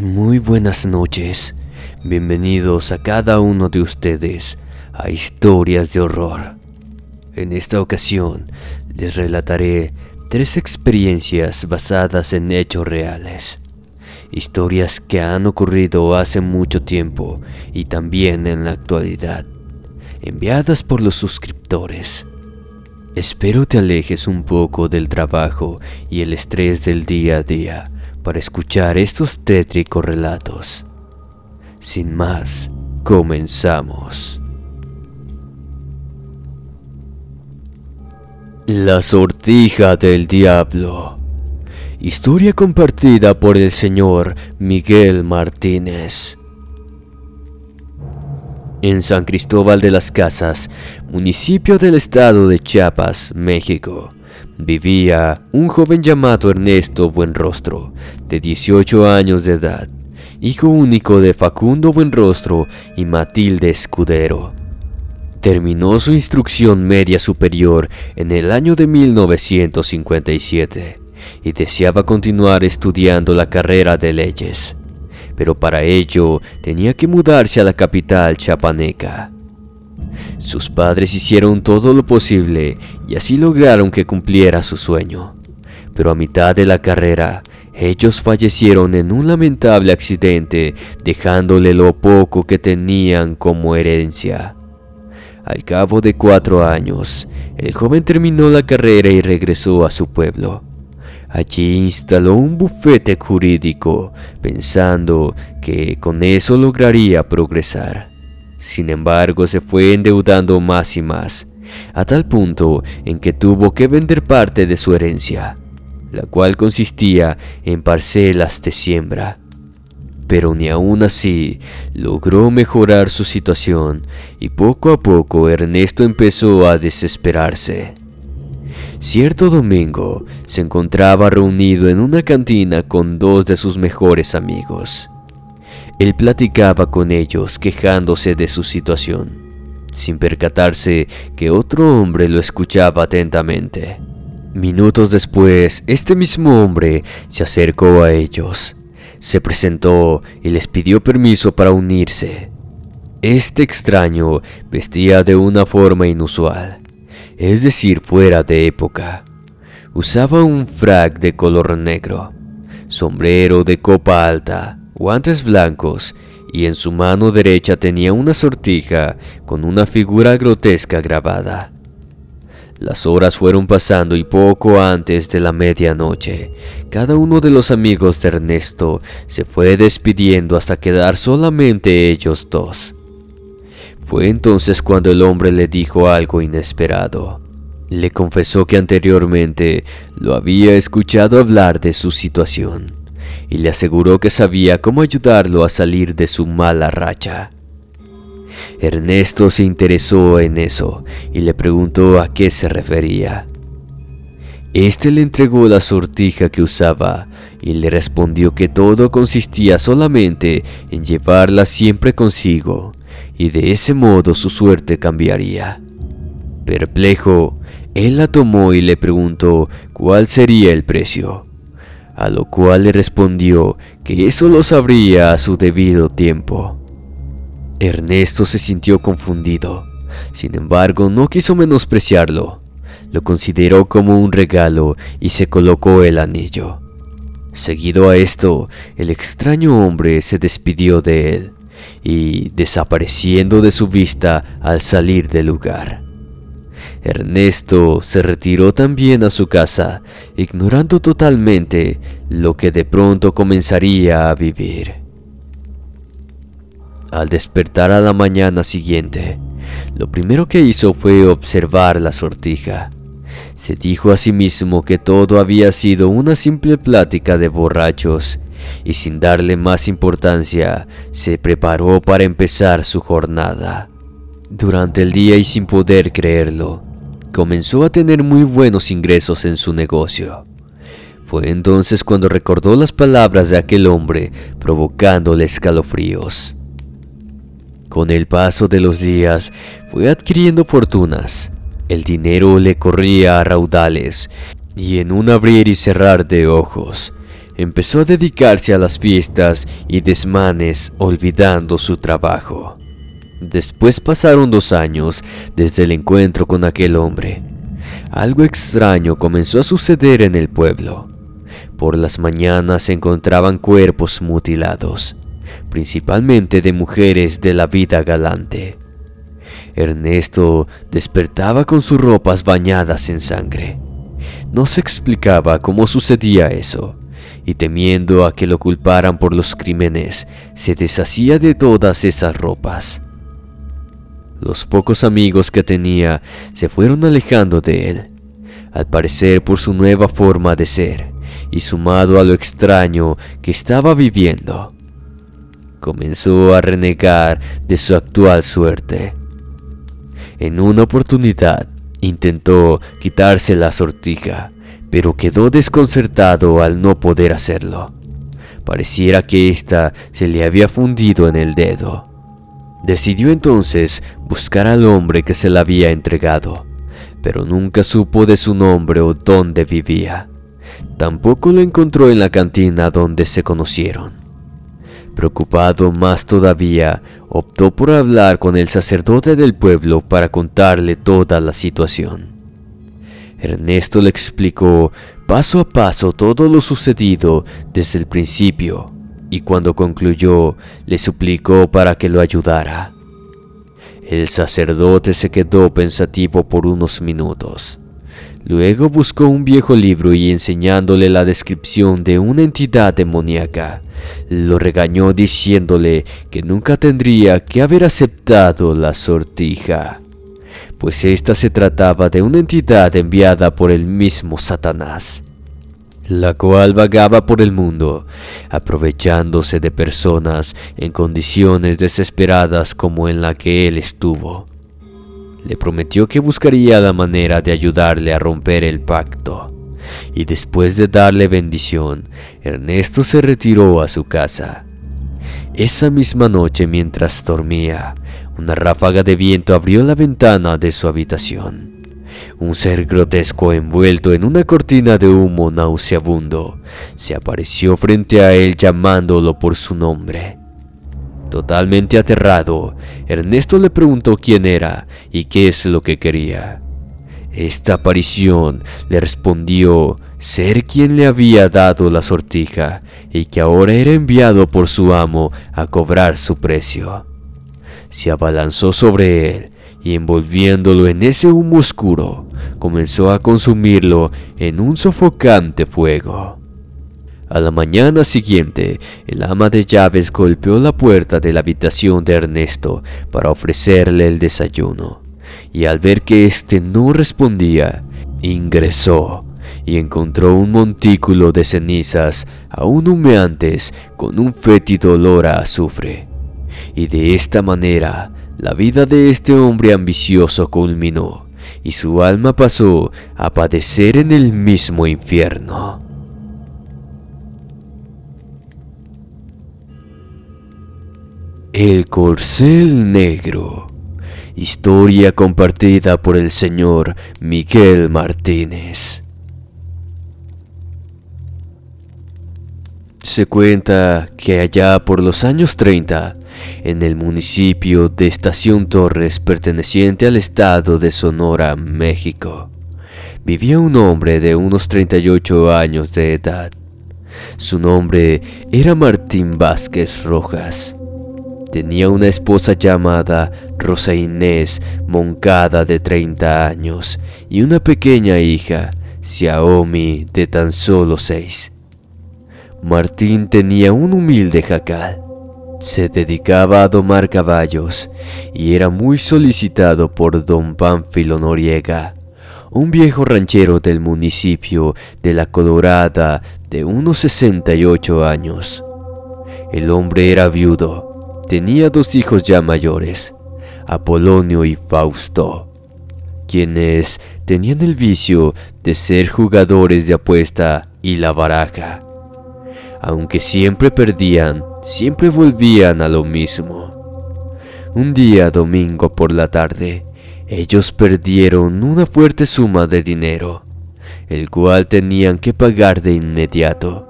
Muy buenas noches. Bienvenidos a cada uno de ustedes a Historias de Horror. En esta ocasión les relataré tres experiencias basadas en hechos reales. Historias que han ocurrido hace mucho tiempo y también en la actualidad, enviadas por los suscriptores. Espero te alejes un poco del trabajo y el estrés del día a día para escuchar estos tétricos relatos. Sin más, comenzamos. La sortija del diablo. Historia compartida por el señor Miguel Martínez. En San Cristóbal de las Casas, municipio del estado de Chiapas, México, vivía un joven llamado Ernesto Buenrostro, de 18 años de edad, hijo único de Facundo Buenrostro y Matilde Escudero. Terminó su instrucción media superior en el año de 1957 y deseaba continuar estudiando la carrera de leyes, pero para ello tenía que mudarse a la capital chapaneca. Sus padres hicieron todo lo posible y así lograron que cumpliera su sueño, pero a mitad de la carrera ellos fallecieron en un lamentable accidente dejándole lo poco que tenían como herencia. Al cabo de cuatro años, el joven terminó la carrera y regresó a su pueblo. Allí instaló un bufete jurídico, pensando que con eso lograría progresar. Sin embargo, se fue endeudando más y más, a tal punto en que tuvo que vender parte de su herencia, la cual consistía en parcelas de siembra pero ni aún así logró mejorar su situación y poco a poco Ernesto empezó a desesperarse. Cierto domingo se encontraba reunido en una cantina con dos de sus mejores amigos. Él platicaba con ellos quejándose de su situación, sin percatarse que otro hombre lo escuchaba atentamente. Minutos después, este mismo hombre se acercó a ellos se presentó y les pidió permiso para unirse. Este extraño vestía de una forma inusual, es decir, fuera de época. Usaba un frac de color negro, sombrero de copa alta, guantes blancos y en su mano derecha tenía una sortija con una figura grotesca grabada. Las horas fueron pasando y poco antes de la medianoche, cada uno de los amigos de Ernesto se fue despidiendo hasta quedar solamente ellos dos. Fue entonces cuando el hombre le dijo algo inesperado. Le confesó que anteriormente lo había escuchado hablar de su situación y le aseguró que sabía cómo ayudarlo a salir de su mala racha. Ernesto se interesó en eso y le preguntó a qué se refería. Este le entregó la sortija que usaba y le respondió que todo consistía solamente en llevarla siempre consigo y de ese modo su suerte cambiaría. Perplejo, él la tomó y le preguntó cuál sería el precio, a lo cual le respondió que eso lo sabría a su debido tiempo. Ernesto se sintió confundido. Sin embargo, no quiso menospreciarlo. Lo consideró como un regalo y se colocó el anillo. Seguido a esto, el extraño hombre se despidió de él y desapareciendo de su vista al salir del lugar. Ernesto se retiró también a su casa, ignorando totalmente lo que de pronto comenzaría a vivir. Al despertar a la mañana siguiente, lo primero que hizo fue observar la sortija. Se dijo a sí mismo que todo había sido una simple plática de borrachos y sin darle más importancia, se preparó para empezar su jornada. Durante el día y sin poder creerlo, comenzó a tener muy buenos ingresos en su negocio. Fue entonces cuando recordó las palabras de aquel hombre, provocándole escalofríos. Con el paso de los días, fue adquiriendo fortunas. El dinero le corría a raudales, y en un abrir y cerrar de ojos, empezó a dedicarse a las fiestas y desmanes olvidando su trabajo. Después pasaron dos años desde el encuentro con aquel hombre. Algo extraño comenzó a suceder en el pueblo. Por las mañanas se encontraban cuerpos mutilados, principalmente de mujeres de la vida galante. Ernesto despertaba con sus ropas bañadas en sangre. No se explicaba cómo sucedía eso, y temiendo a que lo culparan por los crímenes, se deshacía de todas esas ropas. Los pocos amigos que tenía se fueron alejando de él, al parecer por su nueva forma de ser y sumado a lo extraño que estaba viviendo, comenzó a renegar de su actual suerte. En una oportunidad intentó quitarse la sortija, pero quedó desconcertado al no poder hacerlo. Pareciera que ésta se le había fundido en el dedo. Decidió entonces buscar al hombre que se la había entregado, pero nunca supo de su nombre o dónde vivía. Tampoco lo encontró en la cantina donde se conocieron. Preocupado más todavía, optó por hablar con el sacerdote del pueblo para contarle toda la situación. Ernesto le explicó paso a paso todo lo sucedido desde el principio y cuando concluyó le suplicó para que lo ayudara. El sacerdote se quedó pensativo por unos minutos. Luego buscó un viejo libro y enseñándole la descripción de una entidad demoníaca, lo regañó diciéndole que nunca tendría que haber aceptado la sortija, pues ésta se trataba de una entidad enviada por el mismo Satanás, la cual vagaba por el mundo, aprovechándose de personas en condiciones desesperadas como en la que él estuvo le prometió que buscaría la manera de ayudarle a romper el pacto. Y después de darle bendición, Ernesto se retiró a su casa. Esa misma noche mientras dormía, una ráfaga de viento abrió la ventana de su habitación. Un ser grotesco envuelto en una cortina de humo nauseabundo se apareció frente a él llamándolo por su nombre. Totalmente aterrado, Ernesto le preguntó quién era y qué es lo que quería. Esta aparición le respondió ser quien le había dado la sortija y que ahora era enviado por su amo a cobrar su precio. Se abalanzó sobre él y envolviéndolo en ese humo oscuro, comenzó a consumirlo en un sofocante fuego. A la mañana siguiente, el ama de llaves golpeó la puerta de la habitación de Ernesto para ofrecerle el desayuno, y al ver que éste no respondía, ingresó y encontró un montículo de cenizas aún humeantes con un fétido olor a azufre. Y de esta manera, la vida de este hombre ambicioso culminó, y su alma pasó a padecer en el mismo infierno. El Corcel Negro. Historia compartida por el señor Miguel Martínez. Se cuenta que allá por los años 30, en el municipio de Estación Torres perteneciente al estado de Sonora, México, vivía un hombre de unos 38 años de edad. Su nombre era Martín Vázquez Rojas. Tenía una esposa llamada Rosa Inés Moncada de 30 años y una pequeña hija, Xiaomi, de tan solo 6. Martín tenía un humilde jacal. Se dedicaba a domar caballos y era muy solicitado por don Pánfilo Noriega, un viejo ranchero del municipio de La Colorada de unos 68 años. El hombre era viudo, tenía dos hijos ya mayores, Apolonio y Fausto, quienes tenían el vicio de ser jugadores de apuesta y la baraja. Aunque siempre perdían, siempre volvían a lo mismo. Un día domingo por la tarde, ellos perdieron una fuerte suma de dinero, el cual tenían que pagar de inmediato.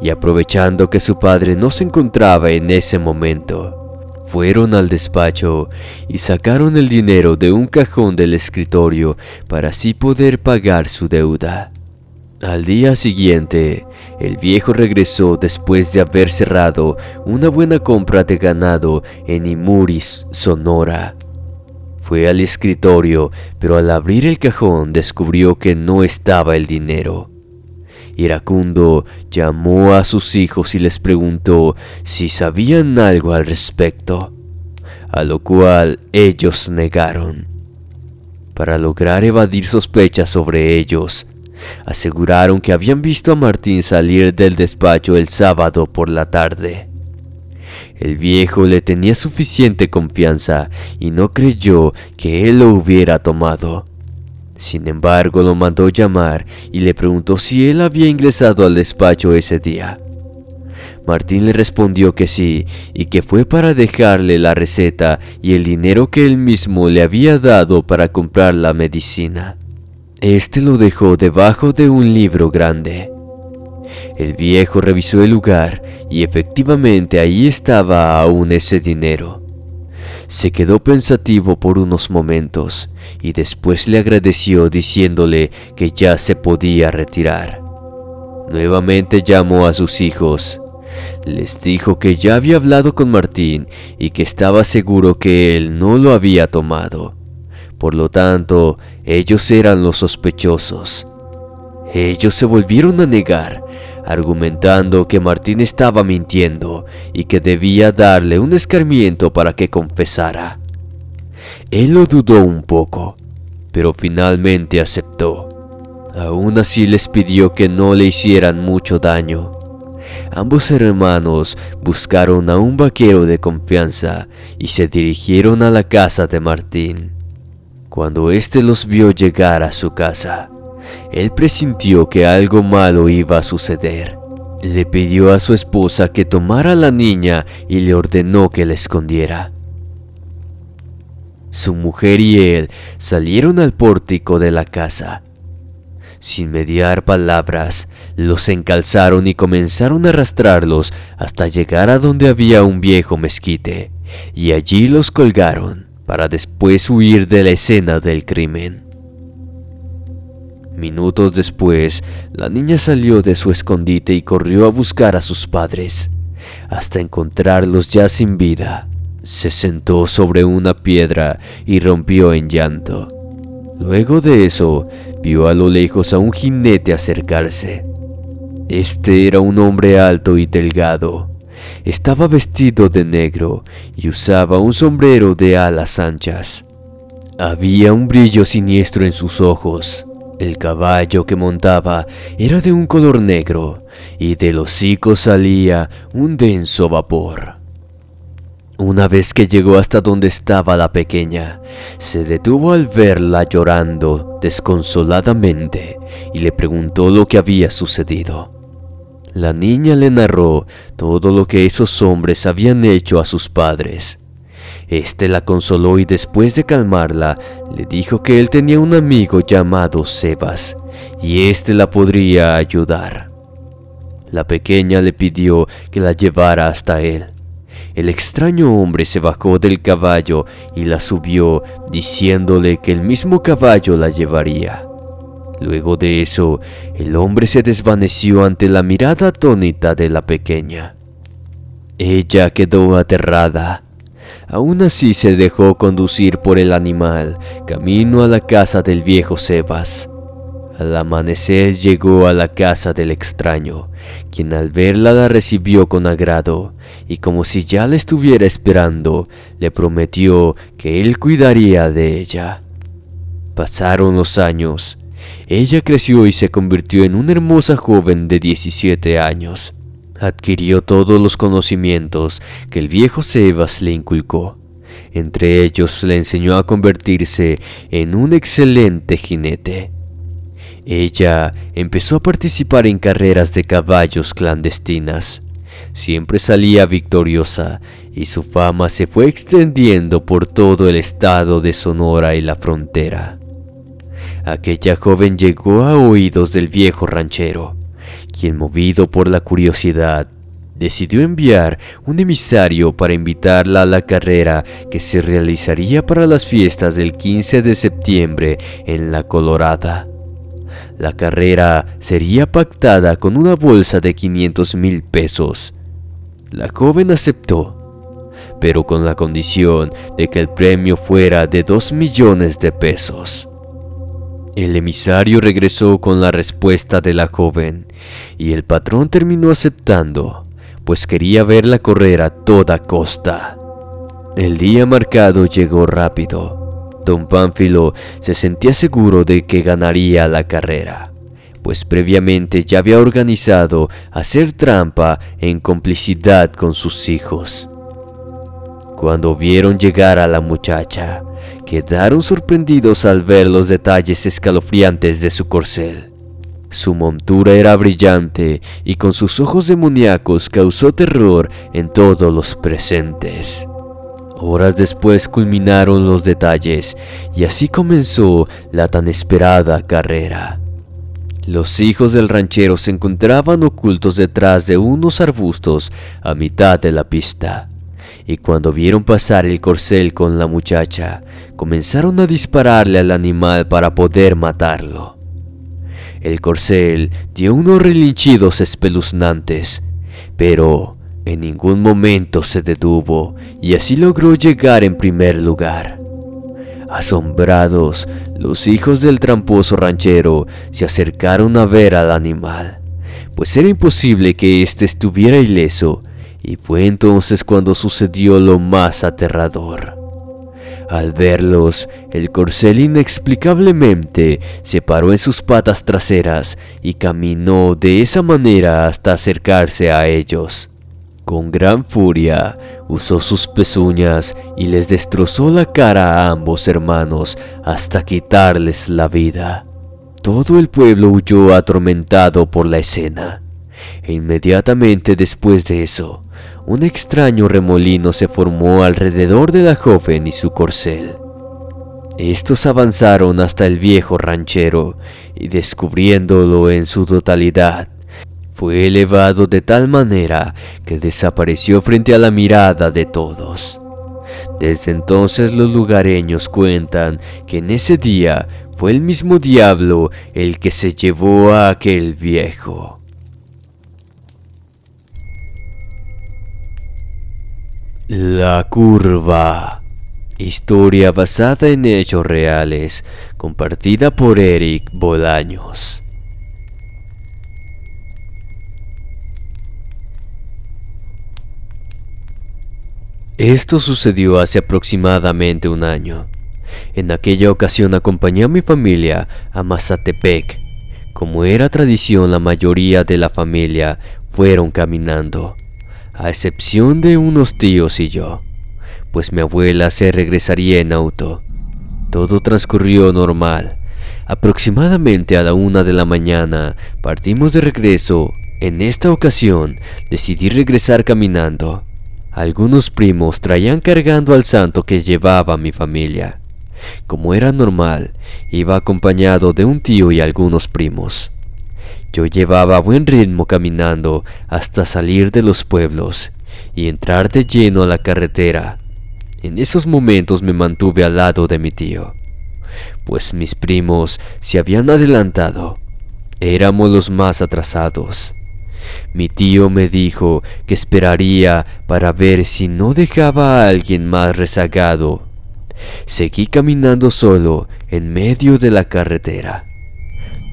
Y aprovechando que su padre no se encontraba en ese momento, fueron al despacho y sacaron el dinero de un cajón del escritorio para así poder pagar su deuda. Al día siguiente, el viejo regresó después de haber cerrado una buena compra de ganado en Imuris, Sonora, fue al escritorio, pero al abrir el cajón descubrió que no estaba el dinero. Iracundo llamó a sus hijos y les preguntó si sabían algo al respecto, a lo cual ellos negaron. Para lograr evadir sospechas sobre ellos, aseguraron que habían visto a Martín salir del despacho el sábado por la tarde. El viejo le tenía suficiente confianza y no creyó que él lo hubiera tomado. Sin embargo, lo mandó llamar y le preguntó si él había ingresado al despacho ese día. Martín le respondió que sí y que fue para dejarle la receta y el dinero que él mismo le había dado para comprar la medicina. Este lo dejó debajo de un libro grande. El viejo revisó el lugar y efectivamente ahí estaba aún ese dinero. Se quedó pensativo por unos momentos y después le agradeció diciéndole que ya se podía retirar. Nuevamente llamó a sus hijos. Les dijo que ya había hablado con Martín y que estaba seguro que él no lo había tomado. Por lo tanto, ellos eran los sospechosos. Ellos se volvieron a negar argumentando que Martín estaba mintiendo y que debía darle un escarmiento para que confesara. Él lo dudó un poco, pero finalmente aceptó. Aún así les pidió que no le hicieran mucho daño. Ambos hermanos buscaron a un vaquero de confianza y se dirigieron a la casa de Martín. Cuando éste los vio llegar a su casa, él presintió que algo malo iba a suceder. Le pidió a su esposa que tomara a la niña y le ordenó que la escondiera. Su mujer y él salieron al pórtico de la casa. Sin mediar palabras, los encalzaron y comenzaron a arrastrarlos hasta llegar a donde había un viejo mezquite, y allí los colgaron para después huir de la escena del crimen. Minutos después, la niña salió de su escondite y corrió a buscar a sus padres, hasta encontrarlos ya sin vida. Se sentó sobre una piedra y rompió en llanto. Luego de eso, vio a lo lejos a un jinete acercarse. Este era un hombre alto y delgado. Estaba vestido de negro y usaba un sombrero de alas anchas. Había un brillo siniestro en sus ojos. El caballo que montaba era de un color negro y del hocico salía un denso vapor. Una vez que llegó hasta donde estaba la pequeña, se detuvo al verla llorando desconsoladamente y le preguntó lo que había sucedido. La niña le narró todo lo que esos hombres habían hecho a sus padres este la consoló y después de calmarla, le dijo que él tenía un amigo llamado Sebas, y éste la podría ayudar. La pequeña le pidió que la llevara hasta él. El extraño hombre se bajó del caballo y la subió, diciéndole que el mismo caballo la llevaría. Luego de eso, el hombre se desvaneció ante la mirada atónita de la pequeña. Ella quedó aterrada Aún así se dejó conducir por el animal, camino a la casa del viejo Sebas. Al amanecer llegó a la casa del extraño, quien al verla la recibió con agrado, y como si ya la estuviera esperando, le prometió que él cuidaría de ella. Pasaron los años. Ella creció y se convirtió en una hermosa joven de 17 años. Adquirió todos los conocimientos que el viejo Sebas le inculcó. Entre ellos le enseñó a convertirse en un excelente jinete. Ella empezó a participar en carreras de caballos clandestinas. Siempre salía victoriosa y su fama se fue extendiendo por todo el estado de Sonora y la frontera. Aquella joven llegó a oídos del viejo ranchero, quien movido por la curiosidad decidió enviar un emisario para invitarla a la carrera que se realizaría para las fiestas del 15 de septiembre en La Colorada. La carrera sería pactada con una bolsa de 500 mil pesos. La joven aceptó, pero con la condición de que el premio fuera de 2 millones de pesos. El emisario regresó con la respuesta de la joven y el patrón terminó aceptando, pues quería verla correr a toda costa. El día marcado llegó rápido. Don Pánfilo se sentía seguro de que ganaría la carrera, pues previamente ya había organizado hacer trampa en complicidad con sus hijos. Cuando vieron llegar a la muchacha, quedaron sorprendidos al ver los detalles escalofriantes de su corcel. Su montura era brillante y con sus ojos demoníacos causó terror en todos los presentes. Horas después culminaron los detalles y así comenzó la tan esperada carrera. Los hijos del ranchero se encontraban ocultos detrás de unos arbustos a mitad de la pista y cuando vieron pasar el corcel con la muchacha, comenzaron a dispararle al animal para poder matarlo. El corcel dio unos relinchidos espeluznantes, pero en ningún momento se detuvo y así logró llegar en primer lugar. Asombrados, los hijos del tramposo ranchero se acercaron a ver al animal, pues era imposible que éste estuviera ileso y fue entonces cuando sucedió lo más aterrador. Al verlos, el corcel inexplicablemente se paró en sus patas traseras y caminó de esa manera hasta acercarse a ellos. Con gran furia, usó sus pezuñas y les destrozó la cara a ambos hermanos hasta quitarles la vida. Todo el pueblo huyó atormentado por la escena. E inmediatamente después de eso, un extraño remolino se formó alrededor de la joven y su corcel. Estos avanzaron hasta el viejo ranchero y descubriéndolo en su totalidad, fue elevado de tal manera que desapareció frente a la mirada de todos. Desde entonces los lugareños cuentan que en ese día fue el mismo diablo el que se llevó a aquel viejo. La curva. Historia basada en hechos reales, compartida por Eric Bolaños. Esto sucedió hace aproximadamente un año. En aquella ocasión acompañé a mi familia a Mazatepec. Como era tradición, la mayoría de la familia fueron caminando a excepción de unos tíos y yo, pues mi abuela se regresaría en auto. Todo transcurrió normal. Aproximadamente a la una de la mañana partimos de regreso. En esta ocasión decidí regresar caminando. Algunos primos traían cargando al santo que llevaba mi familia. Como era normal, iba acompañado de un tío y algunos primos. Yo llevaba buen ritmo caminando hasta salir de los pueblos y entrar de lleno a la carretera. En esos momentos me mantuve al lado de mi tío, pues mis primos se habían adelantado. Éramos los más atrasados. Mi tío me dijo que esperaría para ver si no dejaba a alguien más rezagado. Seguí caminando solo en medio de la carretera.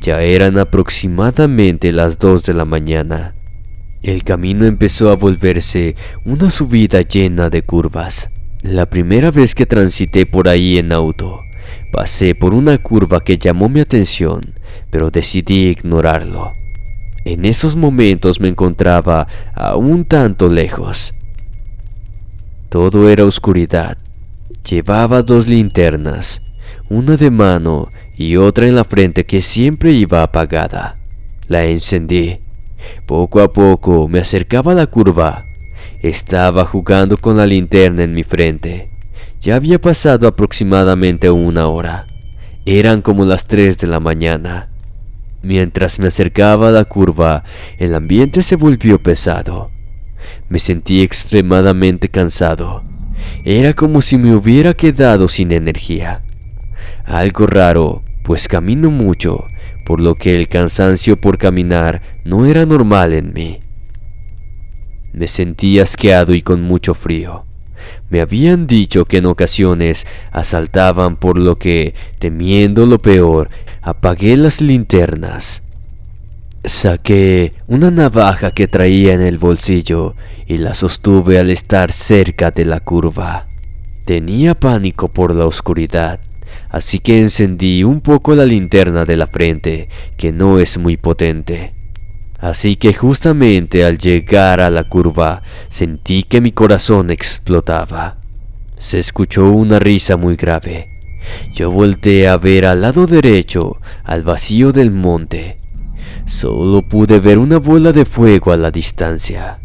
Ya eran aproximadamente las dos de la mañana. El camino empezó a volverse una subida llena de curvas. La primera vez que transité por ahí en auto, Pasé por una curva que llamó mi atención, pero decidí ignorarlo. En esos momentos me encontraba a un tanto lejos. Todo era oscuridad. Llevaba dos linternas, una de mano y otra en la frente que siempre iba apagada. La encendí. Poco a poco me acercaba a la curva. Estaba jugando con la linterna en mi frente. Ya había pasado aproximadamente una hora. Eran como las 3 de la mañana. Mientras me acercaba a la curva, el ambiente se volvió pesado. Me sentí extremadamente cansado. Era como si me hubiera quedado sin energía. Algo raro, pues camino mucho, por lo que el cansancio por caminar no era normal en mí. Me sentí asqueado y con mucho frío. Me habían dicho que en ocasiones asaltaban por lo que, temiendo lo peor, apagué las linternas. Saqué una navaja que traía en el bolsillo y la sostuve al estar cerca de la curva. Tenía pánico por la oscuridad, así que encendí un poco la linterna de la frente, que no es muy potente. Así que justamente al llegar a la curva sentí que mi corazón explotaba. Se escuchó una risa muy grave. Yo volteé a ver al lado derecho, al vacío del monte. Solo pude ver una bola de fuego a la distancia.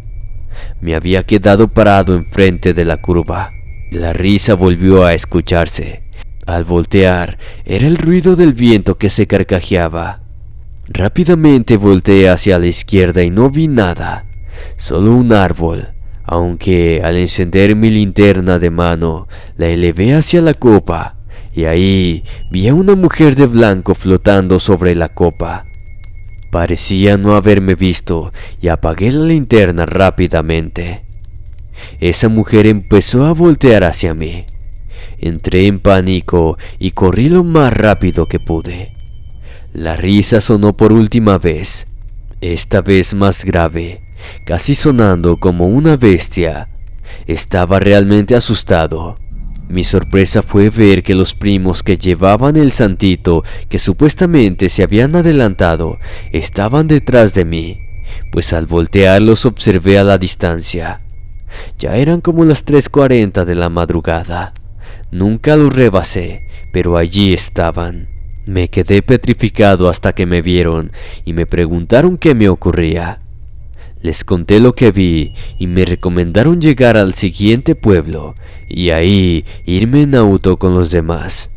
Me había quedado parado enfrente de la curva. La risa volvió a escucharse. Al voltear, era el ruido del viento que se carcajeaba. Rápidamente volteé hacia la izquierda y no vi nada, solo un árbol, aunque al encender mi linterna de mano la elevé hacia la copa y ahí vi a una mujer de blanco flotando sobre la copa. Parecía no haberme visto y apagué la linterna rápidamente. Esa mujer empezó a voltear hacia mí. Entré en pánico y corrí lo más rápido que pude. La risa sonó por última vez, esta vez más grave, casi sonando como una bestia. Estaba realmente asustado. Mi sorpresa fue ver que los primos que llevaban el santito, que supuestamente se habían adelantado, estaban detrás de mí, pues al voltear los observé a la distancia. Ya eran como las 3.40 de la madrugada. Nunca los rebasé, pero allí estaban. Me quedé petrificado hasta que me vieron y me preguntaron qué me ocurría. Les conté lo que vi y me recomendaron llegar al siguiente pueblo y ahí irme en auto con los demás.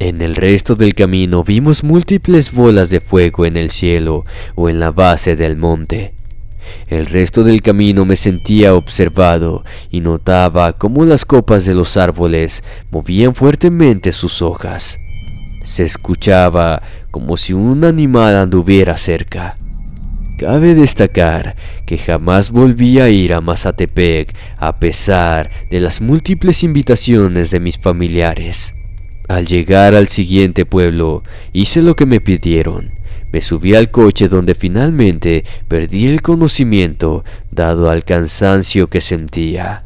En el resto del camino vimos múltiples bolas de fuego en el cielo o en la base del monte. El resto del camino me sentía observado y notaba cómo las copas de los árboles movían fuertemente sus hojas. Se escuchaba como si un animal anduviera cerca. Cabe destacar que jamás volví a ir a Mazatepec a pesar de las múltiples invitaciones de mis familiares. Al llegar al siguiente pueblo, hice lo que me pidieron. Me subí al coche donde finalmente perdí el conocimiento dado al cansancio que sentía.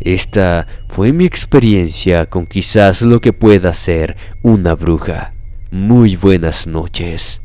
Esta fue mi experiencia con quizás lo que pueda ser una bruja. Muy buenas noches.